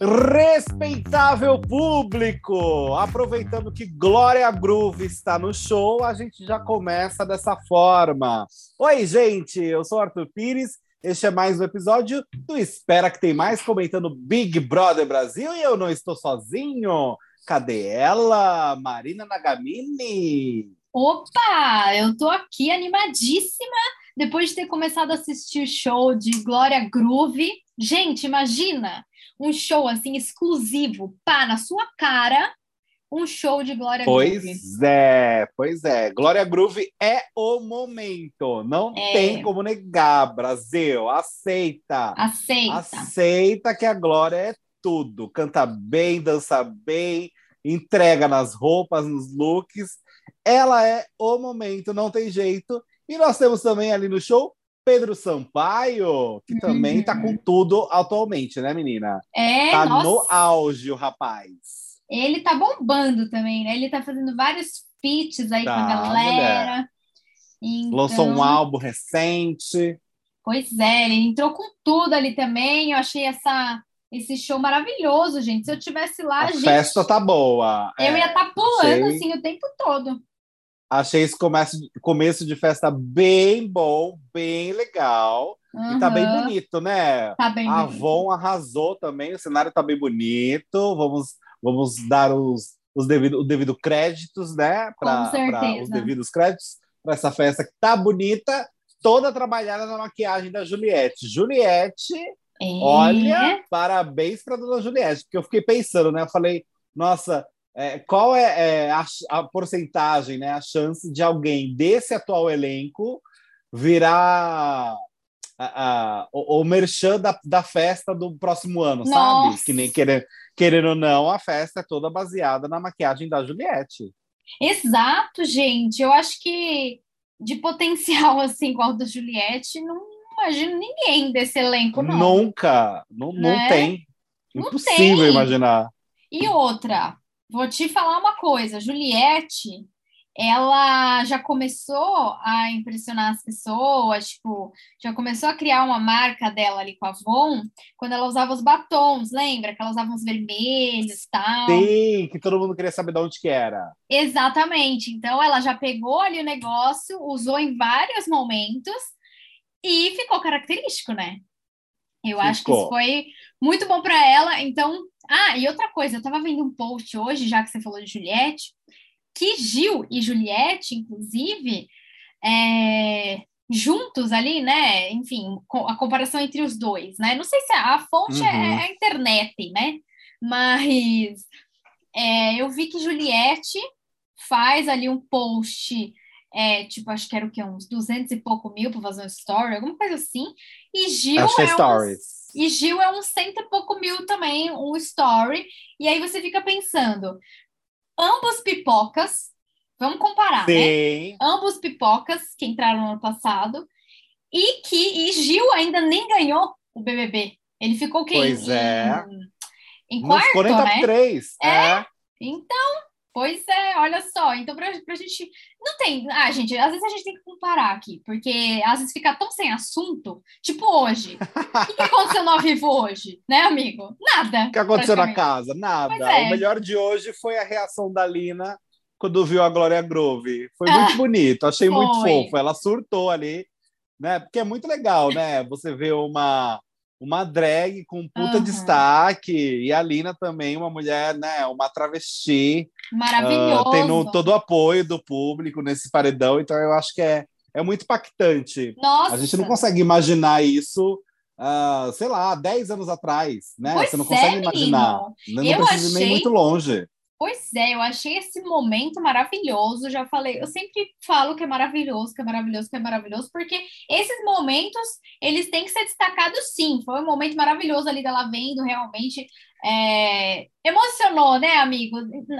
Respeitável público! Aproveitando que Glória Groove está no show, a gente já começa dessa forma. Oi, gente, eu sou Arthur Pires. Este é mais um episódio do Espera que tem mais comentando Big Brother Brasil e eu não estou sozinho. Cadê ela? Marina Nagamini. Opa, eu tô aqui animadíssima depois de ter começado a assistir o show de Glória Groove. Gente, imagina um show assim exclusivo, pá, na sua cara, um show de Glória Groove. Pois é, pois é. Glória Groove é o momento. Não é. tem como negar, Brasil. Aceita. Aceita. Aceita que a Glória é tudo. Canta bem, dança bem, entrega nas roupas, nos looks. Ela é o momento, não tem jeito. E nós temos também ali no show Pedro Sampaio, que também tá com tudo atualmente, né, menina? É, Tá nossa. no auge o rapaz. Ele tá bombando também, né? Ele tá fazendo vários feats aí com a Tá, galera. Então, Lançou um álbum recente. Pois é, ele entrou com tudo ali também. Eu achei essa, esse show maravilhoso, gente. Se eu tivesse lá, A gente, festa tá boa. eu É, ia estar pulando achei- assim o tempo todo. Achei esse começo, começo de festa bem bom, bem legal. E tá bem bonito, né? Tá bem A bonito. Avon arrasou também, o cenário tá bem bonito. Vamos, vamos dar os, os devido, o devido créditos, né? Pra, Com certeza. pra- os devidos créditos para essa festa que tá bonita, toda trabalhada na maquiagem da Juliette. Juliette, É. olha, parabéns para dona Juliette, porque eu fiquei pensando, né? Eu falei, nossa, é, qual é, é, a, a porcentagem, né? A chance de alguém desse atual elenco virar a, a, o, o merchan da, da festa do próximo ano, Nossa. sabe? Que nem querendo, querendo ou não, a festa é toda baseada na maquiagem da Juliette. Exato, gente. Eu acho que de potencial assim igual o da Juliette, não imagino ninguém desse elenco, não. Nunca, não, não Né? tem. Não Impossível tem. imaginar. E outra, vou te falar uma coisa, Juliette, ela já começou a impressionar as pessoas, tipo, já começou a criar uma marca dela ali com a Avon, quando ela usava os batons, lembra? Que ela usava uns vermelhos e tal. Sim, que todo mundo queria saber de onde que era. Exatamente. Então ela já pegou ali o negócio, usou em vários momentos e ficou característico, né? Eu acho que isso Ficou. foi muito bom para ela. Então, ah, e outra coisa, eu tava vendo um post hoje, já que você falou de Juliette, que Gil e Juliette, inclusive, é, juntos ali, né? Enfim, a comparação entre os dois, né? Não sei se a, a fonte é Uhum. a internet, né? Mas é, eu vi que Juliette faz ali um post, é, tipo, acho que era o quê? Uns 200 e pouco mil para fazer um story, alguma coisa assim. E Gil Acho que é é uns e Gil é uns cento e pouco mil também, um story. E aí você fica pensando, ambos pipocas, vamos comparar, né? Sim. Ambos pipocas que entraram no ano passado e que e Gil ainda nem ganhou o BBB. Ele ficou quem? Pois é. Em, em quarto, nem top né? 3. É. Então, pois é, olha só. Então, pra, pra gente. Não tem. Ah, gente, às vezes a gente tem que comparar aqui, porque às vezes fica tão sem assunto. Tipo hoje. O que, que aconteceu no ao vivo hoje, né, amigo? Nada. O que aconteceu na casa? Nada. É. O melhor de hoje foi a reação da Lina quando viu a Glória Groove. Foi muito bonito, achei muito Foi. fofo. Ela surtou ali, né? Porque é muito legal, né? Você vê uma uma drag com puta Aham. destaque e a Lina também uma mulher, né? Uma travesti, Maravilhoso. ah, tendo todo o apoio do público nesse paredão. Então eu acho que é é muito impactante. Nossa. A gente não consegue imaginar isso, ah, sei lá, 10 anos atrás, né? Pois Você não é, consegue imaginar. Não Eu precisa ir nem achei- muito longe. Pois é, eu achei esse momento maravilhoso. Já falei, eu sempre falo que é maravilhoso, que é maravilhoso, que é maravilhoso, porque esses momentos eles têm que ser destacados sim. Foi um momento maravilhoso ali dela vendo realmente. É, Emocionou, né, amigo?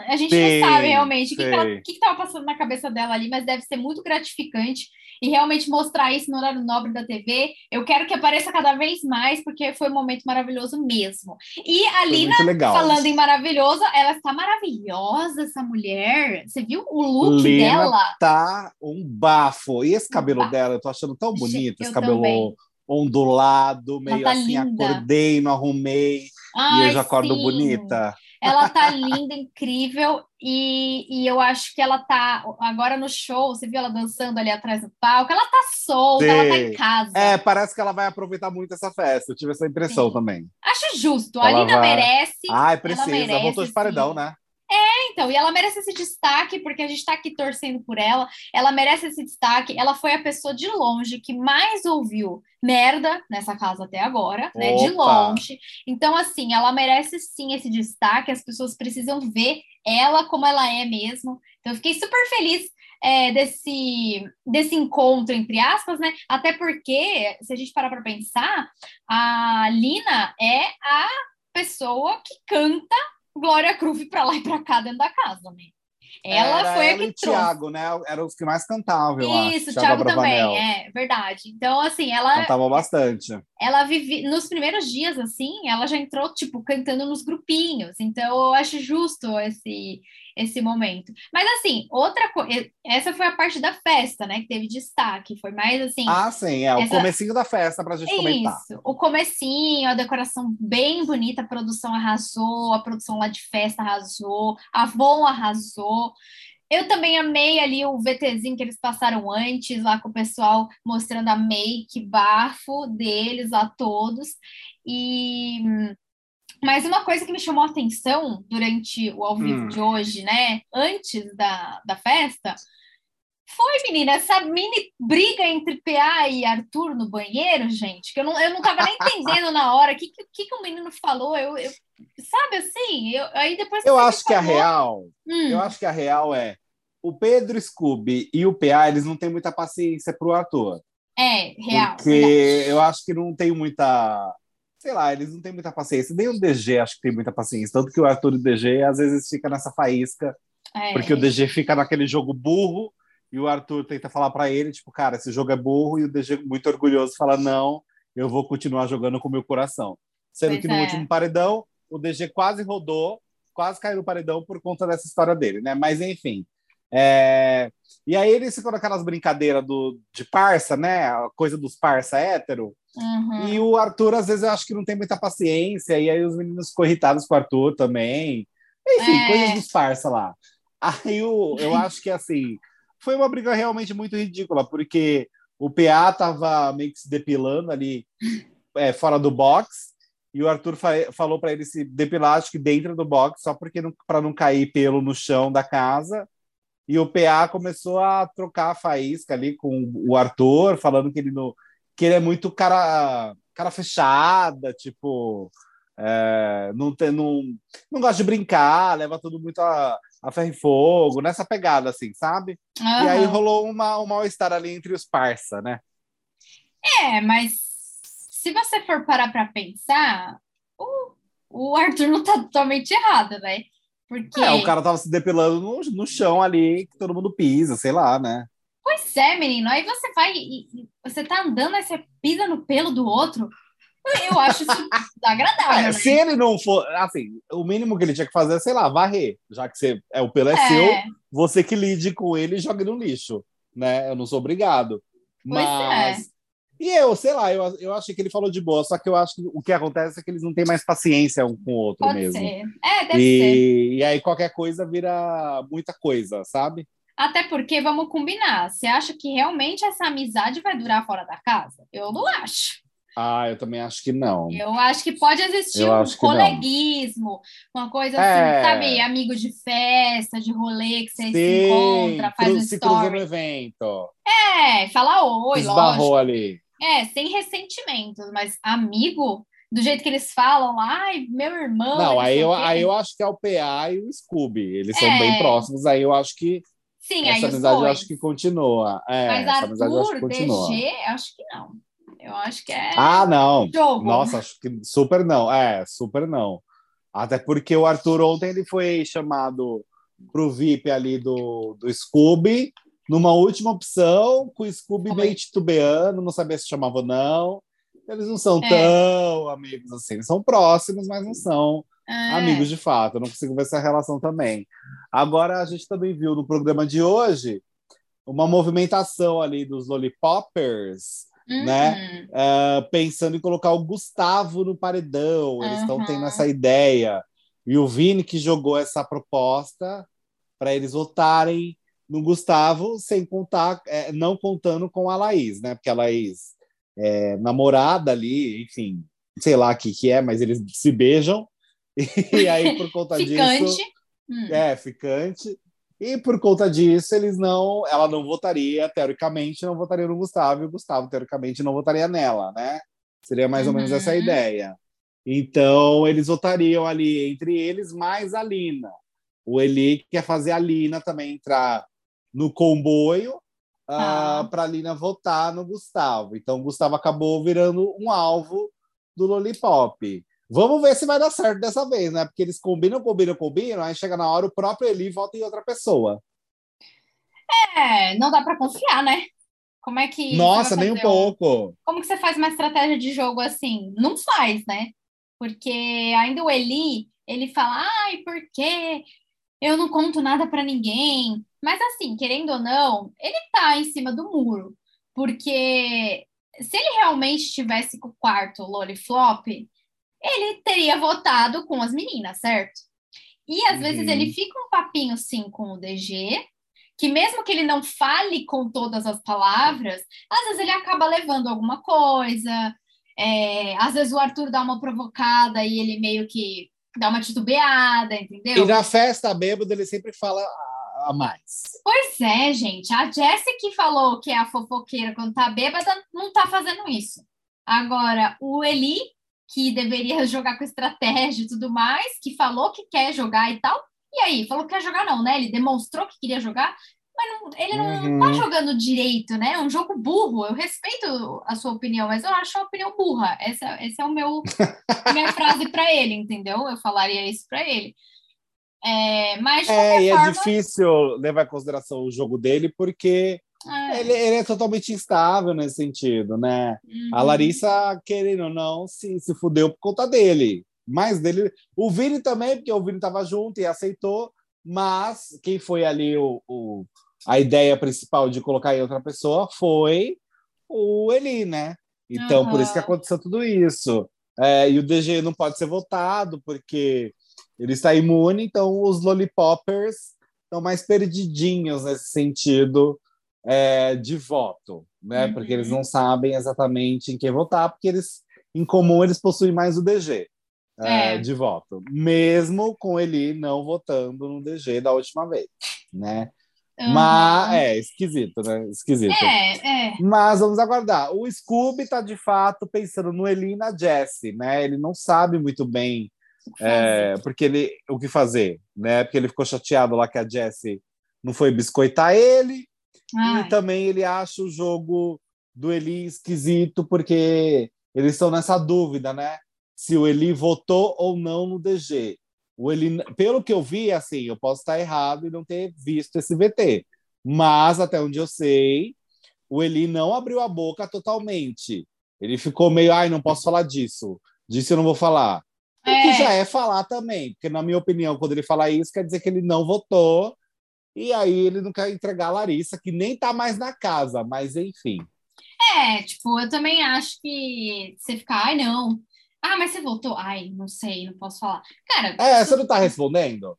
A gente Sim, não sabe realmente o que, estava passando na cabeça dela ali, mas deve ser muito gratificante e realmente mostrar isso no horário nobre da TV. Eu quero que apareça cada vez mais, porque foi um momento maravilhoso mesmo. E a Foi Lina. Falando em maravilhosa, ela está maravilhosa, essa mulher. Você viu o look Lena dela? Tá um bafo. E esse cabelo bafo. dela, eu tô achando tão bonito, eu esse cabelo também. ondulado, meio tá assim, linda. acordei, não arrumei, e Ai, eu já acordo sim. bonita. Ela tá linda, incrível, e, e eu acho que ela tá agora no show. Você viu ela dançando ali atrás do palco? Ela tá solta, ela tá em Sim. casa. É, parece que ela vai aproveitar muito essa festa. Eu tive essa impressão Sim. também. Acho justo. A Ela Lina vai- merece. Ai, precisa. merece, Voltou de paredão, sim. né? Então, e ela merece esse destaque, porque a gente tá aqui torcendo por ela. Ela merece esse destaque. Ela foi a pessoa de longe que mais ouviu merda nessa casa até agora, né? De longe. Então, assim, ela merece sim esse destaque. As pessoas precisam ver ela como ela é mesmo. Então, eu fiquei super feliz é, desse, desse encontro, entre aspas, né? Até porque, se a gente parar para pensar, a Lina é a pessoa que canta Glória Groove para lá e para cá dentro da casa, né? Ela Era foi a que e o trouxe. Thiago, né? Eram os que mais cantavam. Isso, Thiago Thiago Abravanel. também, é verdade. Então, assim, ela, Cantavam bastante. ela vive nos primeiros dias, assim, ela já entrou, tipo, cantando nos grupinhos. Então, eu acho justo esse, esse momento. Mas, assim, outra coisa, essa foi a parte da festa, né, que teve destaque. Foi mais, assim, Ah, sim, é o Essa- comecinho da festa pra gente comentar. isso. O comecinho, a decoração bem bonita, a produção arrasou, a produção lá de festa arrasou, a Avon arrasou. Eu também amei ali o VTzinho que eles passaram antes, lá com o pessoal mostrando a make, bafo deles lá todos. E mas uma coisa que me chamou a atenção durante o ao vivo Hum. de hoje, né? Antes da, da festa, foi, menina, essa mini briga entre PA e Arthur no banheiro, gente, que eu não, eu não tava nem entendendo na hora o que, que, que o menino falou. Eu, eu- sabe assim? Eu, aí depois Eu acho que a falou- real, Hum, eu acho que a real é o Pedro Scooby e o PA, eles não têm muita paciência pro ator. é, real. porque verdade. eu acho que não tem muita. Sei lá, eles não têm muita paciência. Nem o DG acho que tem muita paciência. Tanto que o Arthur e o DG às vezes fica nessa faísca, É, porque o DG fica naquele jogo burro e o Arthur tenta falar para ele, tipo, cara, esse jogo é burro, e o DG muito orgulhoso fala: não, eu vou continuar jogando com o meu coração. Sendo Pois que no é. último paredão, o DG quase rodou, quase caiu no paredão por conta dessa história dele, né? Mas enfim. é, E aí eles ficam naquelas brincadeiras do... de parça, né? A coisa dos parça hétero. Uhum. E o Arthur, às vezes, eu acho que não tem muita paciência, e aí os meninos ficam irritados com o Arthur também. Enfim, É. coisas dos parça lá. Aí o, eu acho que, assim, foi uma briga realmente muito ridícula, porque o PA tava meio que se depilando ali é, fora do box, e o Arthur fa- falou para ele se depilar, acho que dentro do box, só porque para não cair pelo no chão da casa. E o PA começou a trocar a faísca ali com o Arthur, falando que ele, não, que ele é muito cara, cara fechada, tipo, é, não, tem, não, não gosta de brincar, leva tudo muito a, a ferro e fogo, nessa pegada, assim, sabe? E aí rolou uma, um mal-estar ali entre os parça, né? É, mas se você for parar para pensar, o, o Arthur não tá totalmente errado, né? Porque, É, o cara tava se depilando no, no chão ali, que todo mundo pisa, sei lá, né? Pois é, menino, aí você vai e, e você tá andando, aí você pisa no pelo do outro. Eu acho isso desagradável, É, né? se ele não for, assim, o mínimo que ele tinha que fazer é, sei lá, varrer, já que você, é, o pelo é, seu, É, você que lide com ele e jogue no lixo, né? Eu não sou obrigado. Pois Mas. E eu, sei lá, eu, eu achei que ele falou de boa, só que eu acho que o que acontece é que eles não têm mais paciência um com o outro pode mesmo. ser. É, deve ser. E, e aí qualquer coisa vira muita coisa, sabe? Até porque, vamos combinar, você acha que realmente essa amizade vai durar fora da casa? Eu não acho. Ah, eu também acho que não. Eu acho que pode existir Eu um que não. coleguismo, uma coisa assim, É. sabe? Amigo de festa, de rolê, que você se Sim, encontra, faz um se cruzou no story. evento, É, fala oi, esbarrou lógico. ali. É, sem ressentimentos, mas amigo, do jeito que eles falam, ai, meu irmão. Não, aí eu, aí eu acho que é o PA e o Scooby. Eles são É. bem próximos, aí eu acho que Sim, essa amizade eu acho que continua. É, Mas essa amizade eu acho que Arthur, continua. DG, acho que não. Eu acho que é Ah, não. jogo. Nossa, acho que super não. É, super não. Até porque o Arthur ontem ele foi chamado pro VIP ali do, do Scooby, numa última opção, com o Scooby meio titubeando, não sabia se chamava ou não. Eles não são É. tão amigos assim. Eles são próximos, mas não são É. amigos de fato. Eu não consigo ver essa relação também. Agora, a gente também viu no programa de hoje uma movimentação ali dos Lollipoppers né? Uh, pensando em colocar o Gustavo no paredão. Eles estão uhum. tendo essa ideia. E o Vini que jogou essa proposta para eles votarem no Gustavo, sem contar, é, não contando com a Laís, né? Porque a Laís é namorada ali, enfim, sei lá o que, que é, mas eles se beijam. E aí, por conta ficante. disso. Hum. É, ficante. E por conta disso, eles não. Ela não votaria, teoricamente, não votaria no Gustavo, e o Gustavo, teoricamente, não votaria nela, né? Seria mais ou menos essa a uhum. ideia. Então, eles votariam ali entre eles mais a Lina. O Eli quer fazer a Lina também entrar no comboio ah. uh, para a Lina votar no Gustavo. Então, o Gustavo acabou virando um alvo do Lollipop. Vamos ver se vai dar certo dessa vez, né? Porque eles combinam, combinam, combinam, aí chega na hora o próprio Eli vota em outra pessoa. É, não dá para confiar, né? Como é que. Nossa, nem um pouco. Como que você faz uma estratégia de jogo assim? Não faz, né? Porque ainda o Eli, ele fala, ai, por quê? Eu não conto nada para ninguém. Mas assim, querendo ou não, ele tá em cima do muro. Porque se ele realmente tivesse com o quarto Loliflop, ele teria votado com as meninas, certo? E às uhum. vezes ele fica um papinho sim com o DG, que mesmo que ele não fale com todas as palavras, às vezes ele acaba levando alguma coisa. É, às vezes o Arthur dá uma provocada e ele meio que dá uma titubeada, entendeu? E na festa bêbado ele sempre fala a mais. Pois é, gente. A Jessie que falou que é a fofoqueira quando tá bêbada não tá fazendo isso. Agora, o Eli, que deveria jogar com estratégia e tudo mais, que falou que quer jogar e tal. E aí, falou que quer jogar não, né? Ele demonstrou que queria jogar, mas não, ele não, uhum. tá jogando direito, né? É um jogo burro. Eu respeito a sua opinião, mas eu acho a opinião burra. Essa, essa é o meu minha frase para ele, entendeu? Eu falaria isso para ele. É, mas é, e é forma... é difícil levar em consideração o jogo dele porque é. Ele, ele, é totalmente instável nesse sentido, né? Uhum. A Larissa, querendo ou não, se, se fudeu por conta dele. Mais dele. O Vini também, porque o Vini estava junto e aceitou, mas quem foi ali o, o, a ideia principal de colocar em outra pessoa foi o Eli, né? Então, uhum. por isso que aconteceu tudo isso. É, e o DG não pode ser votado, porque ele está imune, então os lollipoppers estão mais perdidinhos nesse sentido é, de voto, né? Uhum. Porque eles não sabem exatamente em quem votar, porque eles, em comum, eles possuem mais o DG é. É, de voto, mesmo com ele não votando no DG da última vez, né? Uhum. Mas é esquisito, né? Esquisito. É, é. Mas vamos aguardar. O Scooby tá de fato pensando no Eli e na Jessie, né? Ele não sabe muito bem é, porque ele o que fazer, né? Porque ele ficou chateado lá que a Jessie não foi biscoitar ele, Ai. e também ele acha o jogo do Eli esquisito porque eles estão nessa dúvida, né? Se o Eli votou ou não no DG. O Eli, pelo que eu vi, assim, eu posso estar errado e não ter visto esse VT, mas até onde eu sei, o Eli não abriu a boca totalmente. Ele ficou meio, ai, não posso falar disso. Disso eu não vou falar. O que é. já é falar também, porque, na minha opinião, quando ele fala isso, quer dizer que ele não votou, e aí ele não quer entregar a Larissa, que nem tá mais na casa, mas enfim. É, tipo, eu também acho que você ficar, ai, não. Ah, mas você voltou? Ai, não sei, não posso falar. Cara. É, você não tá respondendo?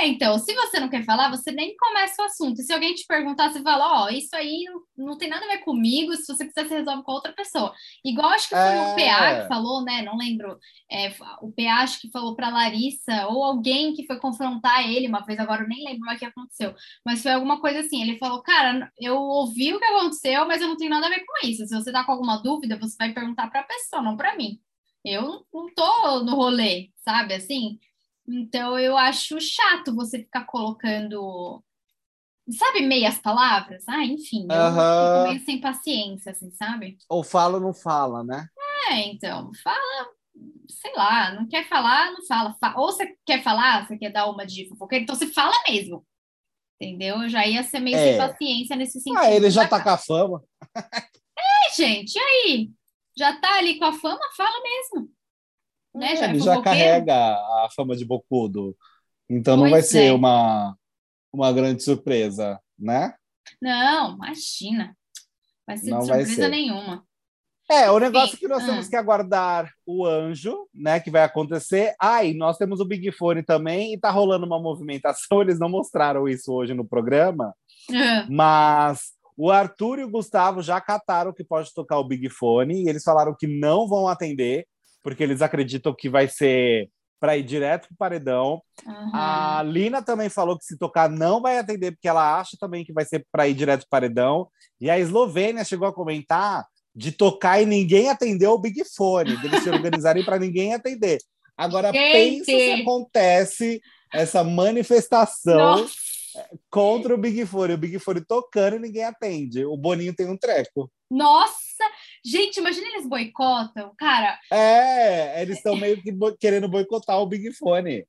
É, então, se você não quer falar, você nem começa o assunto. Se alguém te perguntar, você fala, ó, oh, isso aí não, não, tem nada a ver comigo, se você quiser, você resolve com outra pessoa. Igual acho que foi é... o PA que falou, né? Não lembro. É, o PA acho que falou para Larissa, ou alguém que foi confrontar ele uma vez, agora eu nem lembro o que aconteceu. Mas foi alguma coisa assim. Ele falou, cara, eu ouvi o que aconteceu, mas eu não tenho nada a ver com isso. Se você tá com alguma dúvida, você vai perguntar para a pessoa, não para mim. Eu não tô no rolê, sabe? Assim, então eu acho chato você ficar colocando, sabe, meias palavras? Ah, enfim, eu uhum. fico meio sem paciência, assim, sabe? Ou fala ou não fala, né? É, então, fala, sei lá, não quer falar, não fala. Ou você quer falar, você quer dar uma de fofoqueira, então você fala mesmo. Entendeu? Eu já ia ser meio é. sem paciência nesse sentido. Ah, ele já tá com a fama. É, gente, e aí? Já tá ali com a fama? Fala mesmo né? É, já ele já carrega a fama de bocudo. Então pois não vai ser é. uma, uma grande surpresa, né? Não, imagina. Vai ser não surpresa vai ser. nenhuma. É, o negócio é que nós Ah. temos que aguardar o anjo, né? Que vai acontecer. Ah, e nós temos o Big Fone também, e tá rolando uma movimentação. Eles não mostraram isso hoje no programa, Ah, mas o Arthur e o Gustavo já cataram que pode tocar o Big Fone, e eles falaram que não vão atender, porque eles acreditam que vai ser para ir direto pro paredão. aham. A Lina também falou que se tocar não vai atender, porque ela acha também que vai ser para ir direto pro paredão. E a Eslovênia chegou a comentar de tocar e ninguém atendeu o Big Fone, deles se organizarem para ninguém atender. Agora, Gente! pensa se acontece essa manifestação Nossa, contra o Big Fone. O Big Fone tocando e ninguém atende. O Boninho tem um treco. nossa! Gente, imagina eles boicotam. Cara, É, eles estão meio que bo- querendo boicotar o Big Fone.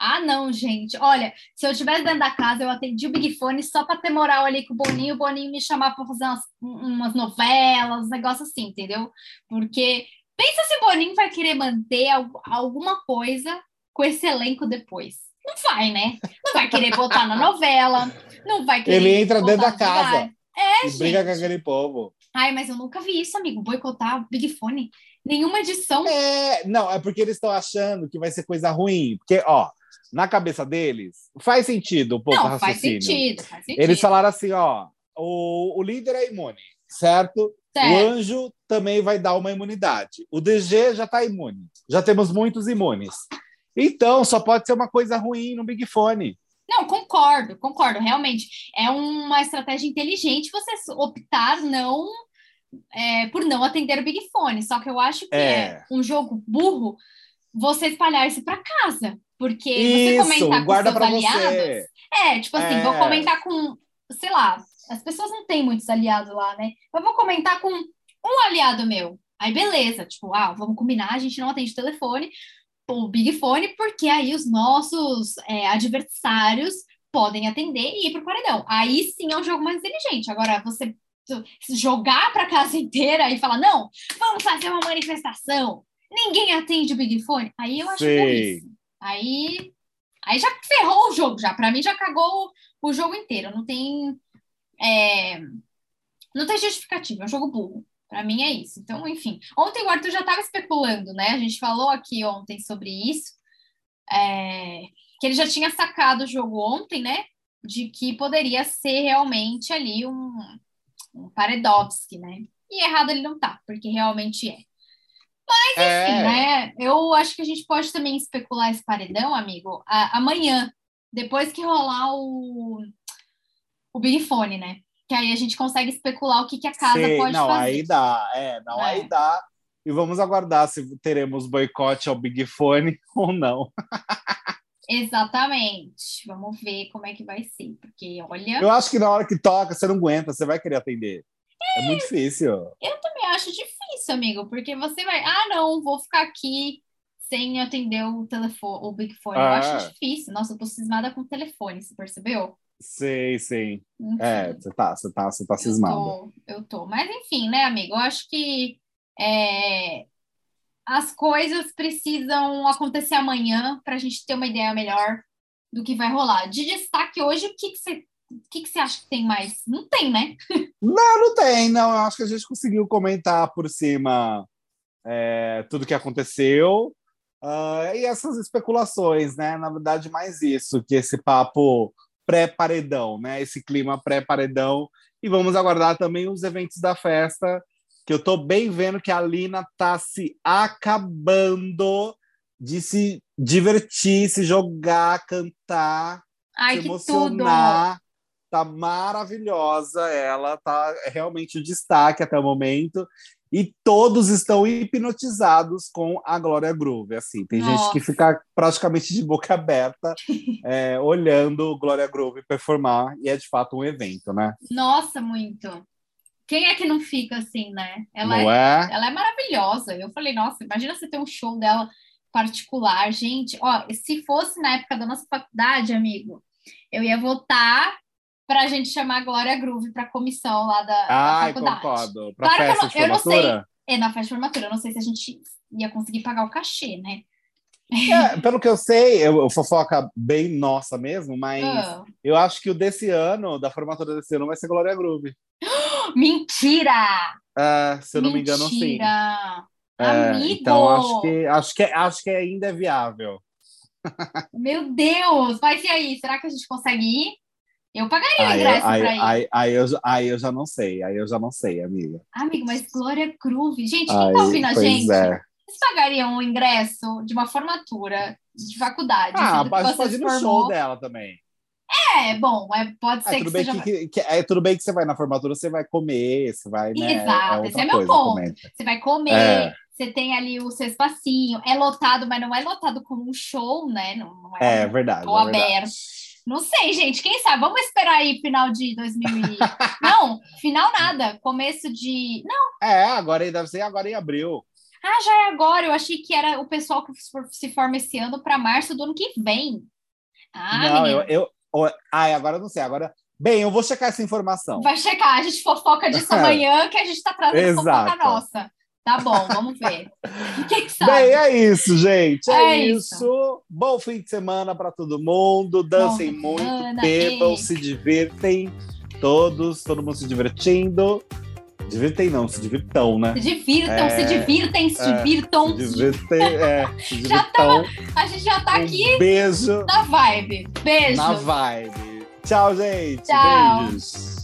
ah, não, gente. Olha, se eu estivesse dentro da casa, eu atendi o Big Fone só para ter moral ali com o Boninho, o Boninho me chamar para fazer umas, umas novelas, um negócio assim, entendeu? Porque pensa se o Boninho vai querer manter al- alguma coisa com esse elenco depois. Não vai, né? Não vai querer botar na novela, não vai querer. Ele entra dentro da casa. É, e briga com gente. aquele povo. Ai, mas eu nunca vi isso, amigo. Boicotar o Big Fone. Nenhuma edição. É, não, é porque eles estão achando que vai ser coisa ruim. Porque, ó, na cabeça deles, faz sentido um pouco o não, faz sentido, faz sentido. Eles falaram assim, ó, o, o líder é imune, certo? O Certo. anjo também vai dar uma imunidade. O DG já está imune. Já temos muitos imunes. Então, só pode ser uma coisa ruim no Big Fone. Não, concordo, concordo. Realmente é uma estratégia inteligente você optar não é, por não atender o Big Fone. Só que eu acho que é, É. um jogo burro você espalhar isso para casa, porque Isso, você comentar com seus aliados. você. É, tipo assim, É. vou comentar com, sei lá, as pessoas não têm muitos aliados lá, né? Eu vou comentar com um aliado meu. Aí beleza, tipo, ah, vamos combinar, a gente não atende o telefone, o Big Fone, porque aí os nossos é, adversários podem atender e ir pro paredão. Aí sim é um jogo mais inteligente. Agora, você jogar para casa inteira e falar, não, vamos fazer uma manifestação, ninguém atende o Big Fone, aí eu acho Sei. burrice. Aí, aí já ferrou o jogo, já. Para mim já cagou o jogo inteiro. Não tem. é, não tem justificativa, é um jogo burro. Para mim é isso. Então, enfim. Ontem o Arthur já estava especulando, né? A gente falou aqui ontem sobre isso. é, que ele já tinha sacado o jogo ontem, né? De que poderia ser realmente ali um, um Paredovski, né? E errado ele não tá, porque realmente é. Enfim, É, né? Eu acho que a gente pode também especular esse paredão, amigo, a- amanhã, depois que rolar o, o Big Fone, né? Que aí a gente consegue especular o que, que a casa sei, pode não, fazer. aí dá. É, não, É. aí dá. E vamos aguardar se teremos boicote ao Big Fone ou não. Exatamente. Vamos ver como é que vai ser, porque olha, Eu acho que na hora que toca, você não aguenta, você vai querer atender. É muito difícil. eu também acho difícil, amigo, porque você vai, ah, não, vou ficar aqui sem atender o telefone, o Big Fone. Eu Ah. acho difícil. Nossa, eu tô cismada com o telefone, você percebeu? Sei, sei. Enfim. É, você tá, você tá, você tá Eu cismada. tô, eu tô. Mas enfim, né, amigo? Eu acho que é, as coisas precisam acontecer amanhã para a gente ter uma ideia melhor do que vai rolar. De destaque hoje, o que que você, o que que você acha que tem mais? Não tem, né? Não, não tem, não. Eu acho que a gente conseguiu comentar por cima é, tudo que aconteceu. ah, e essas especulações, né? Na verdade, mais isso, que esse papo pré-paredão, né? Esse clima pré-paredão. E vamos aguardar também os eventos da festa, que eu tô bem vendo que a Lina tá se acabando de se divertir, se jogar, cantar Ai, se que tudo! emocionar. Tá maravilhosa ela, tá realmente o destaque até o momento. E todos estão hipnotizados com a Glória Groove. Assim, tem gente que Nossa. fica praticamente de boca aberta é, olhando Glória Groove performar, e é de fato um evento, né? Nossa, muito. Quem é que não fica assim, né? Ela é, é? ela é maravilhosa. Eu falei, nossa, imagina você ter um show dela particular, gente. Ó, se fosse na época da nossa faculdade, amigo, eu ia votar para a gente chamar a Glória Groove para a comissão lá da, da Ai, faculdade. concordo. Pra Claro que eu festa não- eu não sei. formatura? É, na festa de formatura. Eu não sei se a gente ia conseguir pagar o cachê, né? É, pelo que eu sei, eu, eu fofoca bem nossa mesmo, mas Ah. eu acho que o desse ano, da formatura desse ano, vai ser Glória Groove. Mentira! É, se eu não me engano, sim. Mentira! É, Amigo! então acho que, acho, que, acho que ainda é viável. Meu Deus! Mas e aí, será que a gente consegue ir? Eu pagaria o Aí, ingresso aí, pra ir. aí, aí, eu, aí eu já não sei, aí eu já não sei, amiga. Amigo, mas Glória Groove. Gente, quem Aí, tá ouvindo a gente? é. Vocês pagariam um ingresso de uma formatura de faculdade? Ah, que pode ir no formou? show dela também. É, bom, é, pode ser É, que tudo bem seja. que, que- é, tudo bem que você vai na formatura, você vai comer, você vai, né? Exato, outra esse é meu ponto. Você vai comer, É. você tem ali o seu espacinho, é lotado, mas não é lotado como um show, né? Não, não É um verdade. show é verdade. Não sei, gente, quem sabe? Vamos esperar aí final de 2000 e... Não, final nada, começo de... Não, É, agora deve ser agora em abril. ah, já é agora, eu achei que era o pessoal que se forma esse ano para março do ano que vem. Ah, não, menino, eu, eu. Ai, agora eu não sei. Agora. Bem, eu vou checar essa informação. vai checar, a gente fofoca disso amanhã, que a gente tá trazendo fofoca Exato. nossa. Tá bom, vamos ver. Quem sabe? Bem, é isso, gente. É, É isso. isso. Bom fim de semana para todo mundo. Dancem de muito, semana, bebam, e- se divirtem. Todos, todo mundo se divertindo. Divirtem não, se divirtam, né? Se divirtam, É, se divirtem, se é, divirtam. Se divirtem, é, se Já divirtam. A gente já tá aqui Um beijo na vibe. Beijo. na vibe. Tchau, gente. Tchau. Beijos.